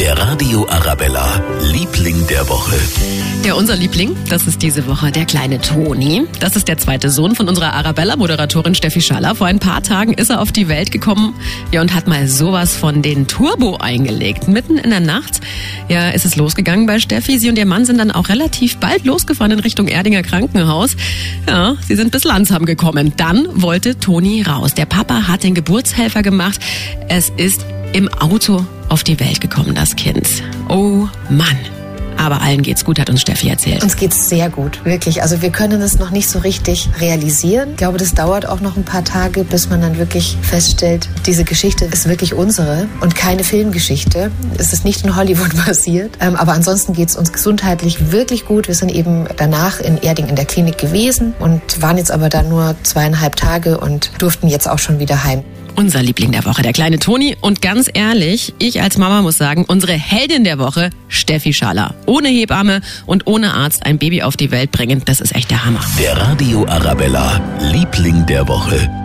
Der Radio Arabella, Liebling der Woche. Ja, unser Liebling, das ist diese Woche der kleine Toni. Das ist der zweite Sohn von unserer Arabella-Moderatorin Steffi Schaller. Vor ein paar Tagen ist er auf die Welt gekommen ja, und hat mal sowas von den Turbo eingelegt. Mitten in der Nacht ja, ist es losgegangen bei Steffi. Sie und ihr Mann sind dann auch relativ bald losgefahren in Richtung Erdinger Krankenhaus. Ja, sie sind bis Landsheim gekommen. Dann wollte Toni raus. Der Papa hat den Geburtshelfer gemacht. Es ist im Auto auf die Welt gekommen, das Kind. Oh Mann. Aber allen geht's gut, hat uns Steffi erzählt. Uns geht's sehr gut, wirklich. Also wir können es noch nicht so richtig realisieren. Ich glaube, das dauert auch noch ein paar Tage, bis man dann wirklich feststellt, diese Geschichte ist wirklich unsere und keine Filmgeschichte. Es ist nicht in Hollywood passiert. Ähm, aber ansonsten geht's uns gesundheitlich wirklich gut. Wir sind eben danach in Erding in der Klinik gewesen und waren jetzt aber da nur zweieinhalb Tage und durften jetzt auch schon wieder heim unser Liebling der Woche, der kleine Toni. Und ganz ehrlich, ich als Mama muss sagen, unsere Heldin der Woche, Steffi Schaller. Ohne Hebamme und ohne Arzt ein Baby auf die Welt bringen, das ist echt der Hammer. Der Radio Arabella, Liebling der Woche.